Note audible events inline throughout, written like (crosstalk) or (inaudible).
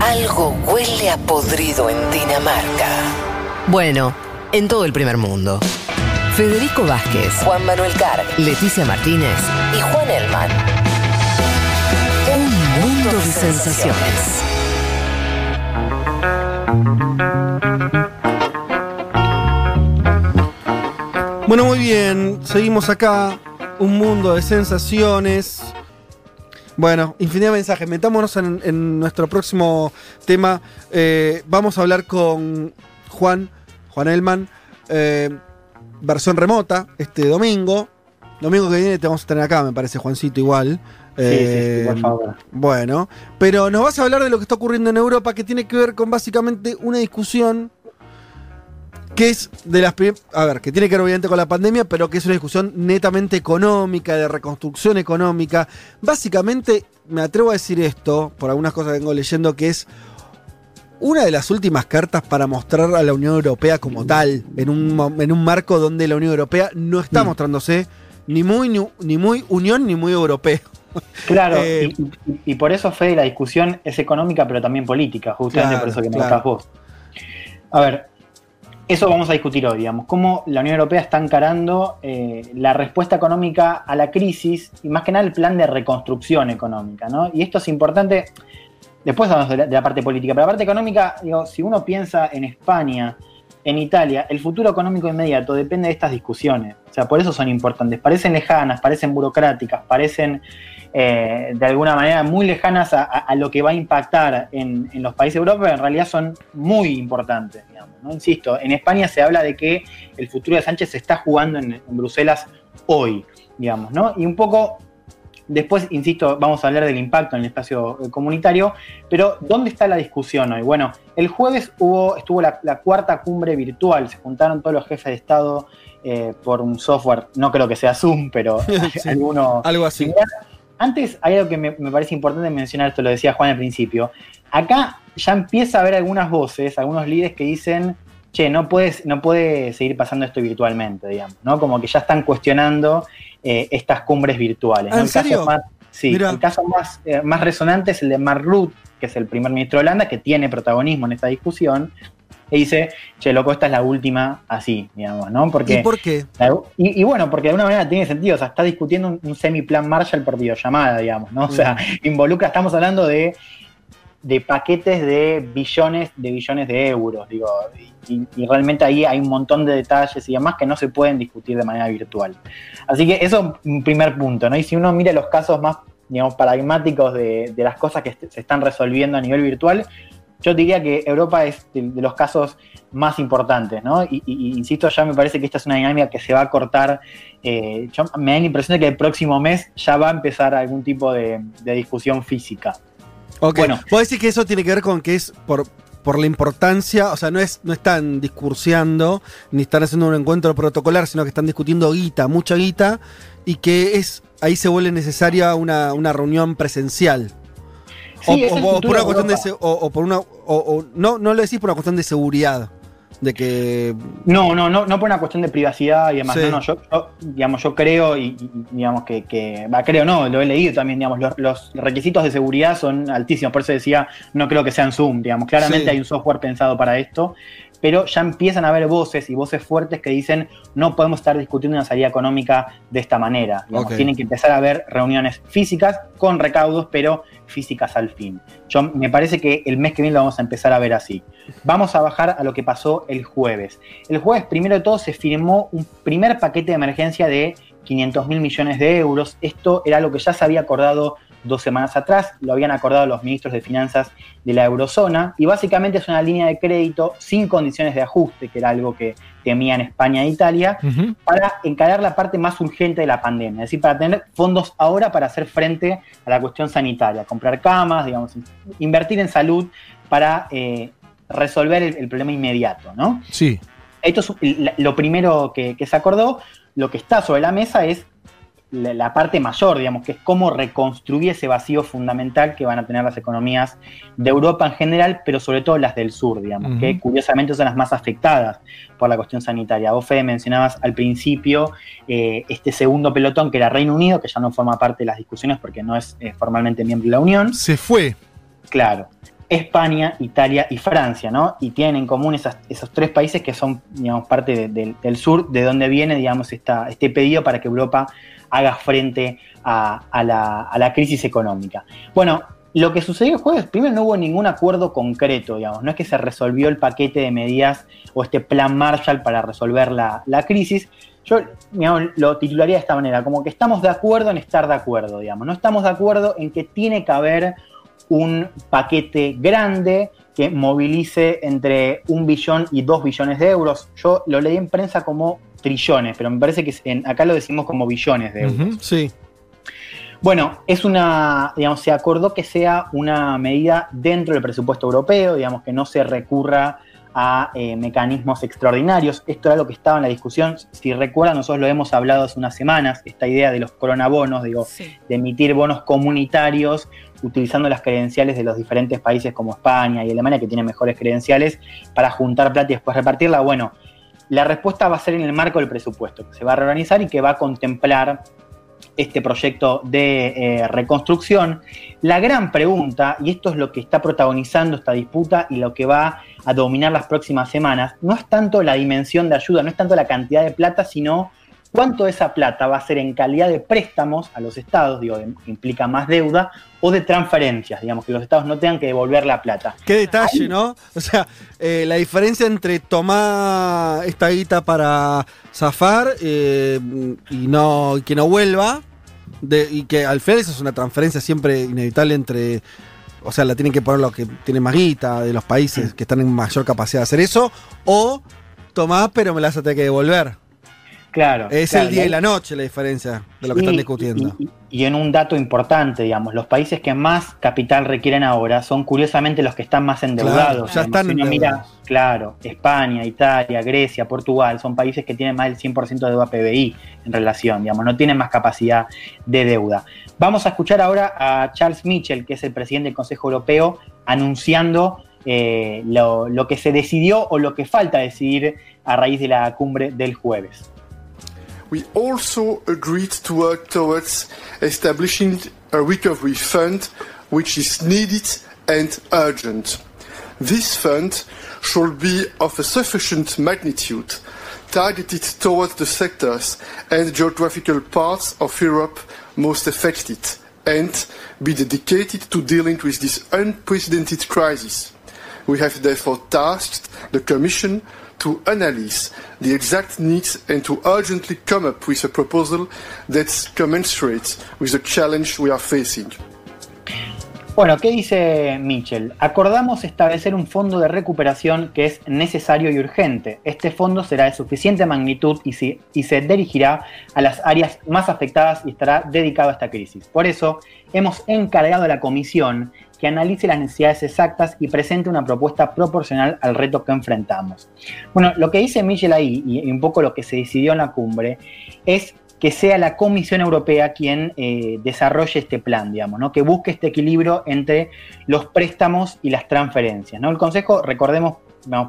Algo huele a podrido en Dinamarca. Bueno, en todo el primer mundo. Federico Vázquez, Juan Manuel Carg Leticia Martínez, y Juan Elman. un mundo de sensaciones. Bueno, muy bien, seguimos acá. Un mundo de sensaciones. Bueno, infinidad de mensajes. Metámonos en, en nuestro próximo tema. Eh, vamos a hablar con Juan, Juan Elman, eh, versión remota, este domingo. Domingo que viene te vamos a tener acá, me parece, Juancito, igual. Sí, sí, Eh, sí, por favor. Bueno, pero nos vas a hablar de lo que está ocurriendo en Europa, que tiene que ver con básicamente una discusión que es de las a ver, que tiene que ver obviamente con la pandemia, pero que es una discusión netamente económica, de reconstrucción económica. Básicamente, me atrevo a decir esto, por algunas cosas que vengo leyendo, que es una de las últimas cartas para mostrar a la Unión Europea como tal, en un, en un marco donde la Unión Europea no está Mm. mostrándose ni muy, ni, ni muy unión ni muy europeo. (laughs) Claro, Eh, y, por eso, Fede, la discusión es económica, pero también política, justamente Claro, por eso que me claro. vos. A ver, eso vamos a discutir hoy, digamos, cómo la Unión Europea está encarando eh, la respuesta económica a la crisis y más que nada el plan de reconstrucción económica, ¿no? Y esto es importante, después hablamos de la, de la parte política, pero la parte económica, digo, si uno piensa en España, en Italia, el futuro económico inmediato depende de estas discusiones. O sea, por eso son importantes. Parecen lejanas, parecen burocráticas, parecen eh, de alguna manera muy lejanas a, lo que va a impactar en, en los países europeos, pero en realidad son muy importantes. Digamos, ¿no? Insisto, en España se habla de que el futuro de Sánchez se está jugando en, en Bruselas hoy, digamos, ¿no? Y un poco Después, insisto, vamos a hablar del impacto en el espacio eh, comunitario, pero ¿dónde está la discusión hoy? Bueno, el jueves hubo, estuvo la, la cuarta cumbre virtual, se juntaron todos los jefes de Estado eh, por un software, no creo que sea Zoom, pero (laughs) Sí. alguno Algo así. similar. Antes hay algo que me, me parece importante mencionar, esto lo decía Juan al principio. Acá ya empieza a haber algunas voces, algunos líderes que dicen, che, no, puedes, no puede seguir pasando esto virtualmente, digamos, ¿no? Como que ya están cuestionando eh, estas cumbres virtuales. ¿Ah, ¿no? en El caso más- sí, el caso más, eh, más resonante es el de Mark Rutte, que es el primer ministro de Holanda, que tiene protagonismo en esta discusión, y dice, che, loco, esta es la última así, digamos, ¿no? Porque... ¿Y por qué? Y, y bueno, porque de alguna manera tiene sentido, o sea, está discutiendo un, un semiplan Marshall por videollamada, digamos, ¿no? O sea, involucra, estamos hablando de, de paquetes de billones, de billones de euros, digo, y, y realmente ahí hay un montón de detalles y demás que no se pueden discutir de manera virtual. Así que eso es un primer punto, ¿no? Y si uno mira los casos más, digamos, paradigmáticos de, de las cosas que se están resolviendo a nivel virtual, yo diría que Europa es de, los casos más importantes, ¿no? Y insisto, ya me parece que esta es una dinámica que se va a cortar. eh, yo- me da la impresión de que el próximo mes ya va a empezar algún tipo de, de discusión física. Ok. Bueno. Vos decís que eso tiene que ver con que es por, por la importancia, o sea, no, es, no están discurseando ni están haciendo un encuentro protocolar, sino que están discutiendo guita, mucha guita, y que es ahí se vuelve necesaria una, una reunión presencial. Sí, o, es o- o por una cuestión de o, o por una o, o- no, no lo decís por una cuestión de seguridad. De que No, no, no, no por una cuestión de privacidad y demás. Sí. No, no, yo, yo, digamos, yo creo y, y- digamos que, que creo no, lo he leído también, digamos, los, los requisitos de seguridad son altísimos, por eso decía, no creo que sean Zoom, digamos, claramente Sí. hay un software pensado para esto, pero ya empiezan a haber voces y voces fuertes que dicen, no podemos estar discutiendo una salida económica de esta manera, digamos, tienen que empezar a haber reuniones físicas con recaudos, pero físicas al fin. Yo me parece que el mes que viene lo vamos a empezar a ver así. Vamos a bajar a lo que pasó el jueves. El jueves, primero de todo, se firmó un primer paquete de emergencia de 500 mil millones de euros. Esto era lo que ya se había acordado dos semanas atrás, lo habían acordado los ministros de finanzas de la eurozona, y básicamente es una línea de crédito sin condiciones de ajuste, que era algo que temían España e Italia, para encarar la parte más urgente de la pandemia, es decir, para tener fondos ahora para hacer frente a la cuestión sanitaria, comprar camas, digamos, invertir en salud para eh, resolver el, el problema inmediato, ¿no? sí. Esto es lo primero que, que se acordó. Lo que está sobre la mesa es la, la parte mayor, digamos, que es cómo reconstruir ese vacío fundamental que van a tener las economías de Europa en general, pero sobre todo las del sur, digamos, que curiosamente son las más afectadas por la cuestión sanitaria. Vos, Fede, mencionabas al principio eh, este segundo pelotón que era Reino Unido, que ya no forma parte de las discusiones porque no es eh, formalmente miembro de la Unión. Se fue. Claro. España, Italia y Francia, ¿no? Y tienen en común esos tres países que son, digamos, parte del sur, de donde viene, digamos, este pedido para que Europa haga frente a, la, la crisis económica. Bueno, lo que sucedió el jueves, primero no hubo ningún acuerdo concreto, digamos, no es que se resolvió el paquete de medidas o este plan Marshall para resolver la, crisis. Yo digamos, lo titularía de esta manera, como que estamos de acuerdo en estar de acuerdo, digamos, no estamos de acuerdo en que tiene que haber un paquete grande que movilice entre un billón y dos billones de euros. Yo lo leí en prensa como trillones, pero me parece que acá lo decimos como billones de euros. sí. Bueno, es una, digamos, se acordó que sea una medida dentro del presupuesto europeo, digamos, que no se recurra a eh, mecanismos extraordinarios. Esto era lo que estaba en la discusión. Si recuerdan, nosotros lo hemos hablado hace unas semanas, esta idea de los coronabonos, digo, de emitir bonos comunitarios utilizando las credenciales de los diferentes países como España y Alemania, que tienen mejores credenciales, para juntar plata y después repartirla. Bueno, la respuesta va a ser en el marco del presupuesto, que se va a reorganizar y que va a contemplar este proyecto de eh, reconstrucción. La gran pregunta, y esto es lo que está protagonizando esta disputa y lo que va a dominar las próximas semanas, no es tanto la dimensión de ayuda, no es tanto la cantidad de plata, sino cuánto esa plata va a ser en calidad de préstamos a los estados, digo, implica más deuda, o de transferencias, digamos, que los estados no tengan que devolver la plata. Qué detalle, ¿no? O sea, eh, la diferencia entre tomar esta guita para zafar eh, y no que no vuelva, y que al final es una transferencia siempre inevitable entre. O sea, la tienen que poner los que tienen más guita de los países que están en mayor capacidad de hacer eso, o tomás, pero me las vas a tener que devolver. Claro. Es el día y la noche la diferencia de lo que están discutiendo. Y, en un dato importante, digamos, los países que más capital requieren ahora son curiosamente los que están más endeudados. ya están si mira, claro, España, Italia, Grecia, Portugal, son países que tienen más del 100% de deuda PBI en relación, digamos, no tienen más capacidad de deuda. Vamos a escuchar ahora a Charles Mitchell, que es el presidente del Consejo Europeo, anunciando eh, lo, lo que se decidió o lo que falta decidir a raíz de la cumbre del jueves. We also agreed to work towards establishing a recovery fund which is needed and urgent. This fund should be of a sufficient magnitude, targeted towards the sectors and geographical parts of Europe most affected, and be dedicated to dealing with this unprecedented crisis. We have therefore tasked the Commission to analyze the exact needs and to urgently come up with a proposal that's commensurate with the challenge we are facing. Bueno, ¿qué dice Mitchell? Acordamos establecer un fondo de recuperación que es necesario y urgente. Este fondo será de suficiente magnitud y se, y se dirigirá a las áreas más afectadas y estará dedicado a esta crisis. Por eso, hemos encargado a la Comisión que analice las necesidades exactas y presente una propuesta proporcional al reto que enfrentamos. Bueno, lo que dice Michel ahí, y un poco lo que se decidió en la cumbre, es que sea la Comisión Europea quien eh, desarrolle este plan, digamos, ¿no? que busque este equilibrio entre los préstamos y las transferencias. ¿no? El Consejo, recordemos,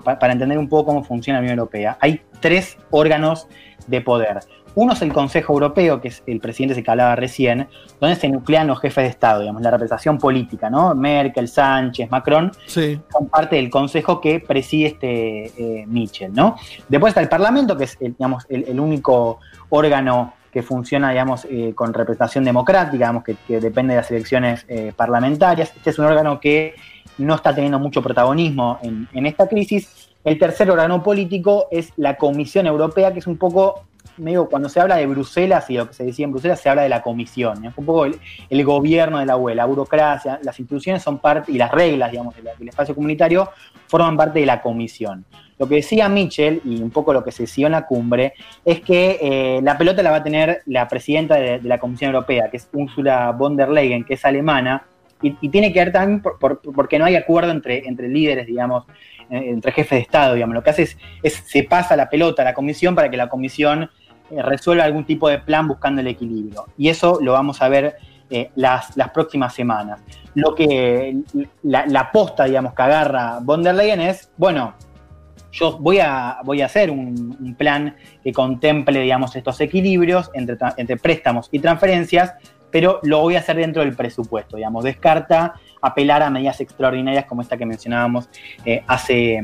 para entender un poco cómo funciona la Unión Europea, hay tres órganos de poder. Uno es el Consejo Europeo, que es el presidente se que hablaba recién, donde se nuclean los jefes de Estado, digamos, la representación política, ¿no? Merkel, Sánchez, Macron, son parte del Consejo que preside este eh, Mitchell, ¿no? Después está el Parlamento, que es, digamos, el, único órgano que funciona, digamos, eh, con representación democrática, digamos, que, depende de las elecciones eh, parlamentarias. Este es un órgano que no está teniendo mucho protagonismo en, en esta crisis. El tercer órgano político es la Comisión Europea, que es un poco medio cuando se habla de Bruselas y lo que se decía en Bruselas, se habla de la comisión, es un poco el, gobierno de la UE, la burocracia, las instituciones son parte, y las reglas, digamos, del, espacio comunitario forman parte de la comisión. Lo que decía Mitchell, y un poco lo que se decidió en la cumbre, es que eh, la pelota la va a tener la presidenta de, la Comisión Europea, que es Ursula von der Leyen, que es alemana, y, tiene que ver también porque no hay acuerdo entre, entre líderes, digamos, entre jefes de Estado, digamos. Lo que hace es, se pasa la pelota a la comisión para que la comisión eh, resuelva algún tipo de plan buscando el equilibrio. Y eso lo vamos a ver eh, las, próximas semanas. Lo que la, la, posta, digamos, que agarra von der Leyen es, bueno, yo voy a, voy a hacer un, plan que contemple, digamos, estos equilibrios entre, entre préstamos y transferencias, pero lo voy a hacer dentro del presupuesto, digamos, descarta apelar a medidas extraordinarias como esta que mencionábamos eh, hace,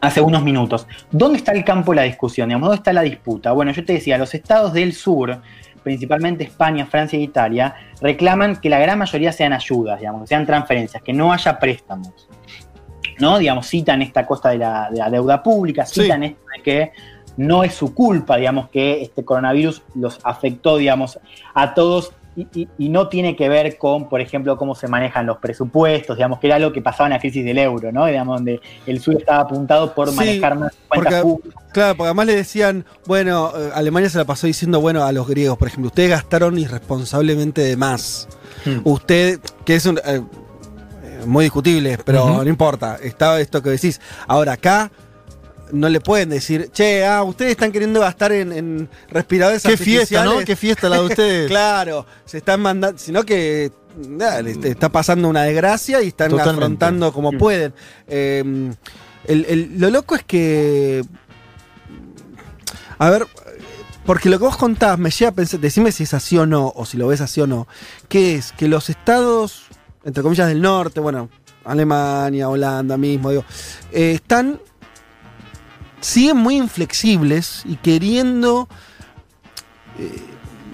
hace unos minutos. ¿Dónde está el campo de la discusión? Digamos, ¿Dónde está la disputa? Bueno, yo te decía, los estados del sur, principalmente España, Francia e Italia, reclaman que la gran mayoría sean ayudas, digamos, que sean transferencias, que no haya préstamos. ¿No? Digamos, citan esta cosa de la, de la deuda pública, citan esto de que no es su culpa, digamos, que este coronavirus los afectó, digamos, a todos y, y- y no tiene que ver con, por ejemplo, cómo se manejan los presupuestos, digamos, que era algo que pasaba en la crisis del euro, ¿no? Digamos, donde el sur estaba apuntado por Sí, manejar más cuentas porque- públicas. Claro, porque además le decían, bueno, eh, Alemania se la pasó diciendo, bueno, a los griegos, por ejemplo, ustedes gastaron irresponsablemente de más. Hmm. Usted, que es un, eh, muy discutible, pero no importa, está esto que decís. Ahora, acá no le pueden decir, che, ah, ustedes están queriendo gastar en, en respiradores Qué fiesta, ¿no? artificiales". Qué fiesta la de ustedes. (laughs) claro, se están mandando, sino que nada, le está pasando una desgracia y están Totalmente. afrontando como Mm. pueden. Eh, el- el- lo loco es que. A ver, porque lo que vos contás me lleva a pensar, decime si es así o no, o si lo ves así o no, que es que los estados, entre comillas, del norte, bueno, Alemania, Holanda mismo, digo, eh, están. Siguen muy inflexibles y queriendo. eh,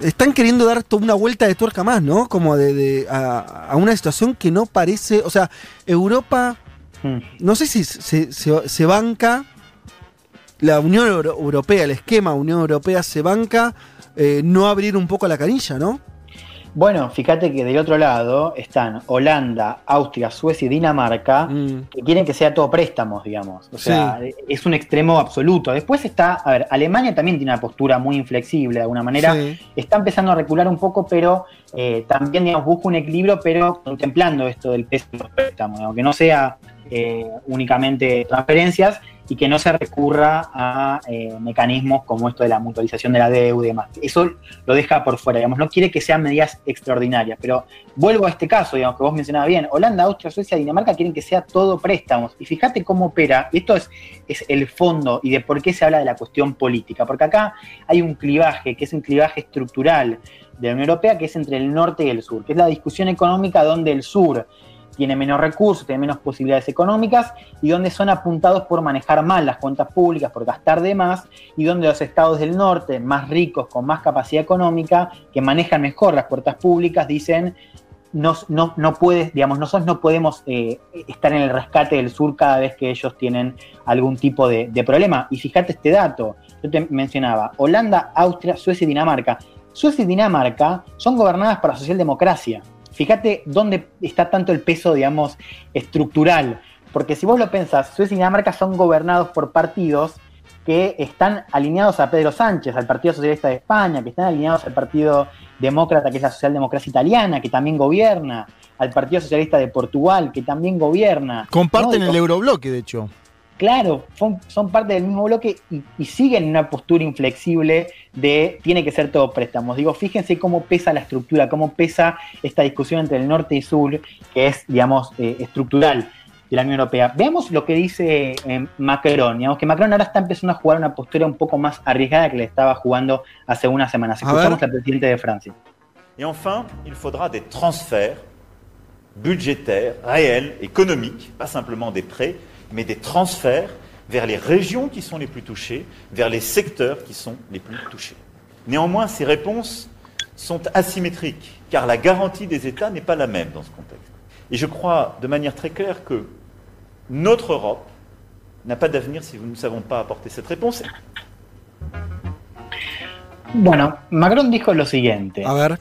están queriendo dar toda una vuelta de tuerca más, ¿no? Como de, de- a, a una situación que no parece. O sea, Europa Hmm. no sé si se, se- se banca la Unión Euro- Europea, el esquema Unión Europea se banca eh, no abrir un poco la canilla, ¿no? Bueno, fíjate que del otro lado están Holanda, Austria, Suecia y Dinamarca, Mm. que quieren que sea todo préstamos, digamos. O sea, es un extremo absoluto. Después está, a ver, Alemania también tiene una postura muy inflexible de alguna manera. Sí. Está empezando a recular un poco, pero eh, también, digamos, busca un equilibrio, pero contemplando esto del peso de los préstamos, digamos, que no sea eh, únicamente transferencias y que no se recurra a eh, mecanismos como esto de la mutualización de la deuda y demás. Eso lo deja por fuera, digamos, no quiere que sean medidas extraordinarias, pero vuelvo a este caso, digamos, que vos mencionabas bien, Holanda, Austria, Suecia, Dinamarca quieren que sea todo préstamos, y fíjate cómo opera, esto es, es el fondo y de por qué se habla de la cuestión política, porque acá hay un clivaje, que es un clivaje estructural de la Unión Europea, que es entre el norte y el sur, que es la discusión económica donde el sur tiene menos recursos, tiene menos posibilidades económicas y donde son apuntados por manejar mal las cuentas públicas, por gastar de más, y donde los estados del norte, más ricos, con más capacidad económica, que manejan mejor las puertas públicas, dicen no, no, no puedes, digamos, nosotros no podemos eh, estar en el rescate del sur cada vez que ellos tienen algún tipo de, de problema. Y fíjate este dato, yo te mencionaba, Holanda, Austria, Suecia y Dinamarca. Suecia y Dinamarca son gobernadas por la socialdemocracia. Fíjate dónde está tanto el peso, digamos, estructural. Porque si vos lo pensás, Suecia y Dinamarca son gobernados por partidos que están alineados a Pedro Sánchez, al Partido Socialista de España, que están alineados al Partido Demócrata, que es la socialdemocracia italiana, que también gobierna, al Partido Socialista de Portugal, que también gobierna. Comparten ¿no? el eurobloque, de hecho. Claro, son, son parte del mismo bloque y, y siguen en una postura inflexible de tiene que ser todo préstamos. Digo, fíjense cómo pesa la estructura, cómo pesa esta discusión entre el norte y sur, que es, digamos, eh, estructural de la Unión Europea. Veamos lo que dice eh, Macron. Digamos que Macron ahora está empezando a jugar una postura un poco más arriesgada que le estaba jugando hace unas semanas. Escuchamos al presidente de Francia. Et enfin, il faudra des transferts budgétaires, réels, économiques, pas simplement des prêts, mais des transferts vers les régions qui sont les plus touchées, vers les secteurs qui sont les plus touchés. Néanmoins, ces réponses sont asymétriques, car la garantie des États n'est pas la même dans ce contexte. Et je crois de manière très claire que notre Europe n'a pas d'avenir si nous ne savons pas apporter cette réponse. Bueno, Macron dijo lo siguiente. A ver.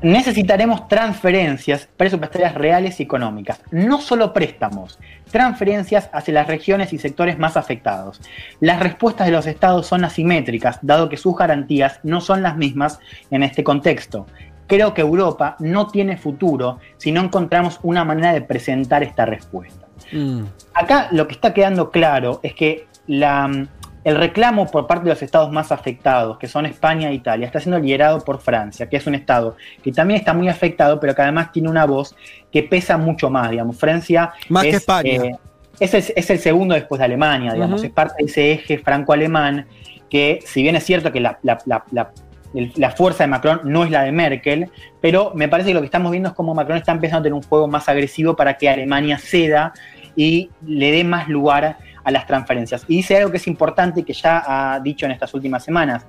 Necesitaremos transferencias presupuestarias reales y económicas, no solo préstamos, transferencias hacia las regiones y sectores más afectados. Las respuestas de los estados son asimétricas, dado que sus garantías no son las mismas en este contexto. Creo que Europa no tiene futuro si no encontramos una manera de presentar esta respuesta. Mm. Acá lo que está quedando claro es que la, el reclamo por parte de los estados más afectados, que son España e Italia, está siendo liderado por Francia, que es un estado que también está muy afectado, pero que además tiene una voz que pesa mucho más, digamos. Francia Más que es, España. eh, es, el, es el segundo después de Alemania, digamos, Ujú. es parte de ese eje franco-alemán que, si bien es cierto que la, la- la- la el- la fuerza de Macron no es la de Merkel, pero me parece que lo que estamos viendo es como Macron está empezando a tener un juego más agresivo para que Alemania ceda y le dé más lugar a las transferencias. Y dice algo que es importante que ya ha dicho en estas últimas semanas.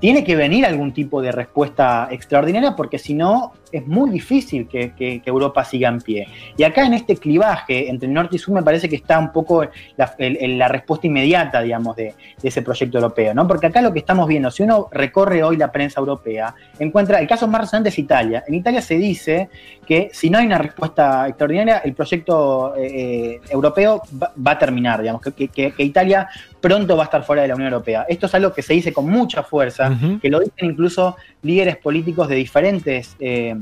Tiene que venir algún tipo de respuesta extraordinaria porque si no es muy difícil que, que- que Europa siga en pie. Y acá en este clivaje entre norte y sur me parece que está un poco la, el- el- la respuesta inmediata, digamos, de, de ese proyecto europeo, ¿no? Porque acá lo que estamos viendo, si uno recorre hoy la prensa europea, encuentra, el caso más resonante es Italia. En Italia se dice que si no hay una respuesta extraordinaria, el proyecto eh, europeo va, va a terminar, digamos, que, que- Italia pronto va a estar fuera de la Unión Europea. Esto es algo que se dice con mucha fuerza, que lo dicen incluso líderes políticos de diferentes eh,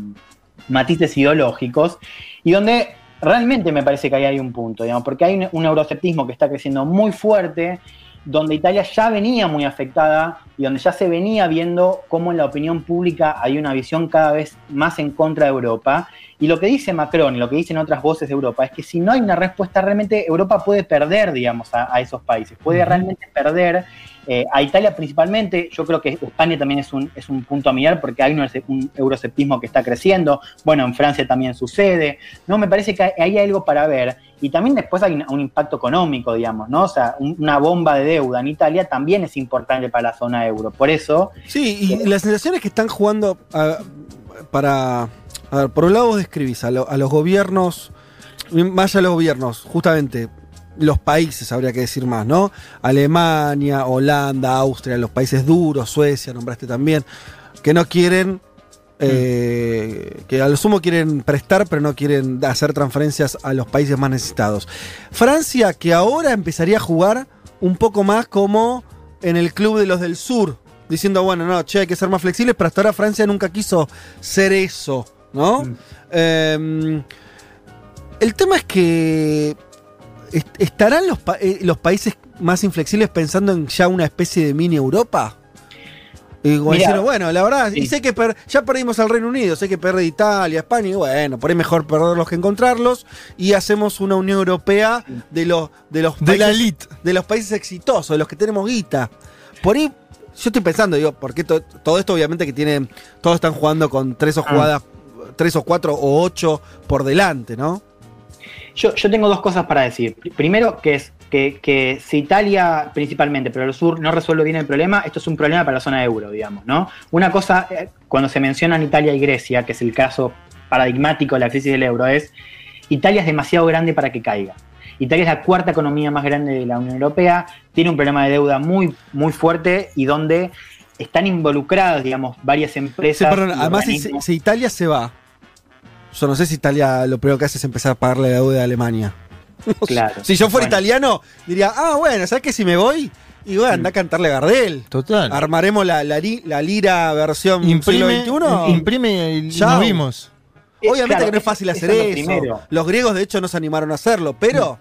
matices ideológicos, y donde realmente me parece que ahí hay un punto, digamos, porque hay un, un euroceptismo que está creciendo muy fuerte, donde Italia ya venía muy afectada y donde ya se venía viendo cómo en la opinión pública hay una visión cada vez más en contra de Europa. Y lo que dice Macron y lo que dicen otras voces de Europa es que si no hay una respuesta, realmente Europa puede perder, digamos, a, a esos países, puede realmente perder eh, a Italia principalmente. Yo creo que España también es un, es un punto a mirar porque hay un, un euroceptismo que está creciendo. Bueno, en Francia también sucede. No, me parece que hay, hay algo para ver. Y también después hay un, un impacto económico, digamos, ¿no? O sea, un- una bomba de deuda en Italia también es importante para la zona euro. Por eso, Sí, y la sensación es que están jugando a- para. A ver, por un lado vos describís a, lo- a los gobiernos, más allá de los gobiernos, justamente los países, habría que decir más, ¿no? Alemania, Holanda, Austria, los países duros, Suecia, nombraste también, que no quieren. eh, que a lo sumo quieren prestar, pero no quieren hacer transferencias a los países más necesitados. Francia, que ahora empezaría a jugar un poco más como en el club de los del sur, diciendo, bueno, no, che, hay que ser más flexibles, pero hasta ahora Francia nunca quiso ser eso, ¿no? Mm. Eh, el tema es que estarán los, pa- eh, los países más inflexibles pensando en ya una especie de mini Europa. Y Mirá, diciendo, bueno, la verdad, y sí. sé que per- ya perdimos al Reino Unido, sé que perdí Italia, España, y bueno, por ahí mejor perderlos que encontrarlos, y hacemos una Unión Europea de los, de los De la países- elite. de los países exitosos, de los que tenemos guita. Por ahí, yo estoy pensando, digo, porque to- todo esto obviamente que tienen, todos están jugando con tres o Ah. jugadas, tres o cuatro o ocho por delante, ¿no? Yo, yo tengo dos cosas para decir. Primero, que es que, que si Italia principalmente, pero el sur no resuelve bien el problema, esto es un problema para la zona euro, digamos, ¿no? Una cosa, eh, cuando se mencionan Italia y Grecia, que es el caso paradigmático de la crisis del euro, es Italia es demasiado grande para que caiga. Italia es la cuarta economía más grande de la Unión Europea, tiene un problema de deuda muy, muy fuerte y donde están involucradas, digamos, varias Sí, empresas. perdón, además, si Italia se va, yo no sé si Italia lo primero que hace es empezar a pagarle la deuda a Alemania. (laughs) Claro. Si yo fuera Bueno. italiano, diría, ah, bueno, ¿sabes qué? Si me voy, y voy a andar a cantarle a Gardel. Total. Armaremos la, la, li- la lira versión Imprime, siglo XXI. imprime y Chao. nos vimos. Obviamente claro, que no es fácil eso hacer es lo eso. Los griegos, de hecho, no se animaron a hacerlo, pero,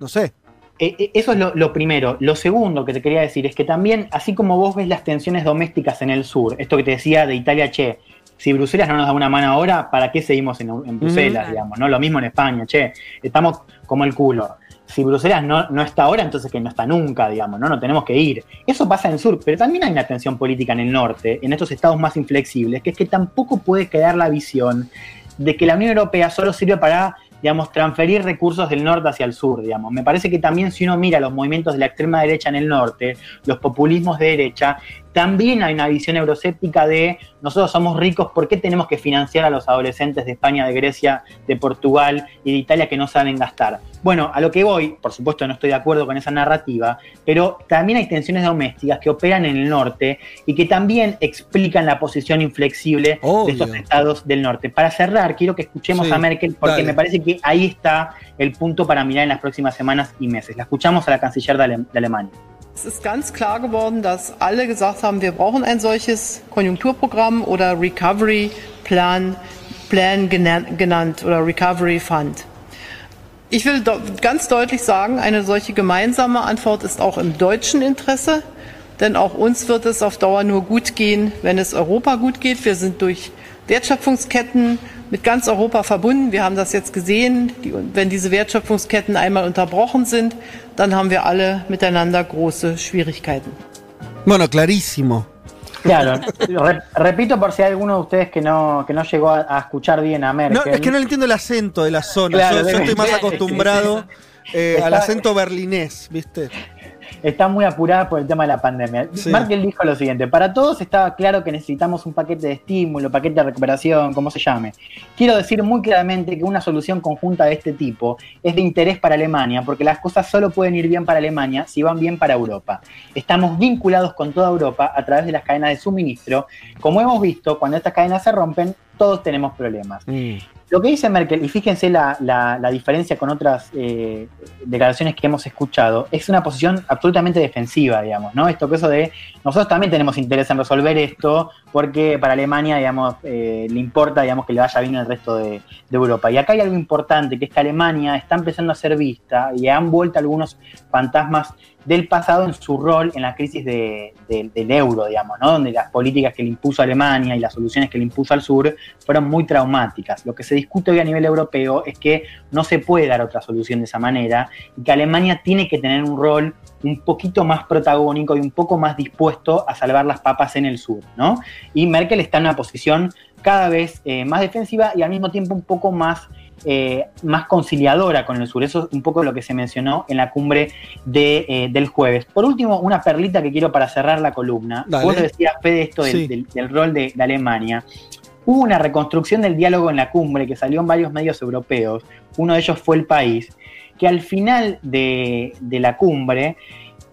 no sé. Eh, eh, Eso es lo, lo primero. Lo segundo que te quería decir es que también, así como vos ves las tensiones domésticas en el sur, esto que te decía de Italia, che, si Bruselas no nos da una mano ahora, ¿para qué seguimos en, en Bruselas, digamos? ¿no? Lo mismo en España, che, estamos como el culo. Si Bruselas no, no está ahora, entonces que no está nunca, digamos, ¿no? No tenemos que ir. Eso pasa en el sur, pero también hay una tensión política en el norte, en estos estados más inflexibles, que es que tampoco puede quedar la visión de que la Unión Europea solo sirve para, digamos, transferir recursos del norte hacia el sur, digamos. Me parece que también si uno mira los movimientos de la extrema derecha en el norte, los populismos de derecha, también hay una visión euroscéptica de nosotros somos ricos, ¿por qué tenemos que financiar a los adolescentes de España, de Grecia, de Portugal y de Italia que no saben gastar? Bueno, a lo que voy, por supuesto no estoy de acuerdo con esa narrativa, pero también hay tensiones domésticas que operan en el norte y que también explican la posición inflexible Obvio. de estos estados del norte. Para cerrar, quiero que escuchemos Sí, a Merkel porque dale. me parece que ahí está el punto para mirar en las próximas semanas y meses. La escuchamos a la canciller de, Ale- de Alemania. Es ist ganz klar geworden, dass alle gesagt haben, wir brauchen ein solches Konjunkturprogramm oder Recovery Plan, Plan genan- genannt oder Recovery Fund. Ich will ganz deutlich sagen, eine solche gemeinsame Antwort ist auch im deutschen Interesse, denn auch uns wird es auf Dauer nur gut gehen, wenn es Europa gut geht. Wir sind durch Wertschöpfungsketten mit ganz Europa verbunden. Wir haben das jetzt gesehen. Die, wenn diese Wertschöpfungsketten einmal unterbrochen sind, dann haben wir alle miteinander große Schwierigkeiten. Bueno, clarísimo. Claro, re- repito por si hay alguno de ustedes que no, que no llegó a, a escuchar bien a Merkel. No, es que no le entiendo el acento de la zona. Claro, yo, yo estoy más acostumbrado eh, al acento berlinés, ¿viste? Está muy apurada por el tema de la pandemia. Sí. Merkel dijo lo siguiente, para todos estaba claro que necesitamos un paquete de estímulo, paquete de recuperación, como se llame. Quiero decir muy claramente que una solución conjunta de este tipo es de interés para Alemania, porque las cosas solo pueden ir bien para Alemania si van bien para Europa. Estamos vinculados con toda Europa a través de las cadenas de suministro. Como hemos visto, cuando estas cadenas se rompen, todos tenemos problemas. Mm. Lo que dice Merkel, y fíjense la, la- la diferencia con otras eh, declaraciones que hemos escuchado, es una posición absolutamente defensiva, digamos, ¿no? Esto que eso de nosotros también tenemos interés en resolver esto, porque para Alemania, digamos, eh, le importa, digamos, que le vaya bien al resto de, de Europa. Y acá hay algo importante, que es que Alemania está empezando a ser vista y han vuelto algunos fantasmas del pasado en su rol en la crisis de- de- del euro, digamos, ¿no? Donde las políticas que le impuso Alemania y las soluciones que le impuso al sur fueron muy traumáticas. Lo que se discute hoy a nivel europeo es que no se puede dar otra solución de esa manera y que Alemania tiene que tener un rol un poquito más protagónico y un poco más dispuesto a salvar las papas en el sur, ¿no? Y Merkel está en una posición cada vez eh, más defensiva y al mismo tiempo un poco más, eh, más conciliadora con el sur. Eso es un poco lo que se mencionó en la cumbre de, eh, del jueves. Por último, una perlita que quiero para cerrar la columna. Dale. Vos decías, Fede, esto del, del- del rol de, de Alemania. Hubo una reconstrucción del diálogo en la cumbre que salió en varios medios europeos. Uno de ellos fue El País, que al final de, de la cumbre,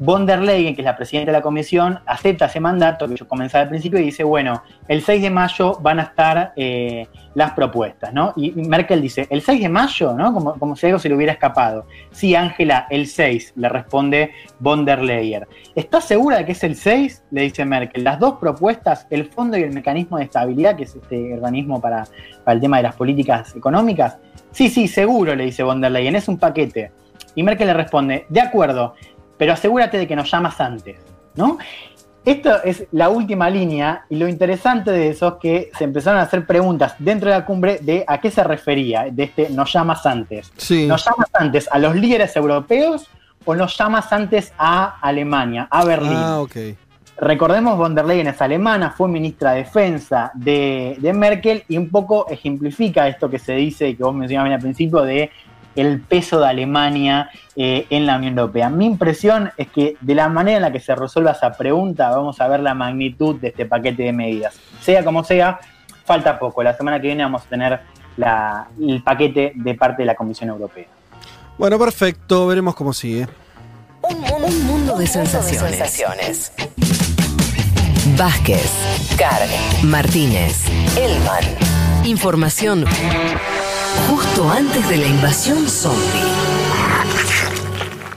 von der Leyen, que es la presidenta de la comisión, acepta ese mandato que yo comenzaba al principio y dice, bueno, el 6 de mayo van a estar eh, las propuestas, ¿no? Y Merkel dice, ¿el 6 de mayo? ¿no? Como, como si algo se le hubiera escapado. Sí, Ángela, el 6, le responde von der Leyen. ¿Estás segura de que es el 6? Le dice Merkel. Las dos propuestas, el Fondo y el Mecanismo de Estabilidad, que es este organismo para, para el tema de las políticas económicas. Sí, sí, seguro, le dice von der Leyen, es un paquete. Y Merkel le responde, de acuerdo, pero asegúrate de que nos llamas antes, ¿no? Esto es la última línea y lo interesante de eso es que se empezaron a hacer preguntas dentro de la cumbre de a qué se refería, de este nos llamas antes. Sí. ¿Nos llamas antes a los líderes europeos o nos llamas antes a Alemania, a Berlín? Ah, ok. Recordemos, von der Leyen es alemana, fue ministra de Defensa de, de Merkel y un poco ejemplifica esto que se dice y que vos mencionabas bien al principio de el peso de Alemania eh, en la Unión Europea. Mi impresión es que de la manera en la que se resuelva esa pregunta vamos a ver la magnitud de este paquete de medidas. Sea como sea, falta poco. La semana que viene vamos a tener la- el paquete de parte de la Comisión Europea. Bueno, perfecto. Veremos cómo sigue. Un mundo, un mundo de sensaciones. sensaciones. Vázquez, Carga. Martínez. Elman. Información justo antes de la invasión zombie.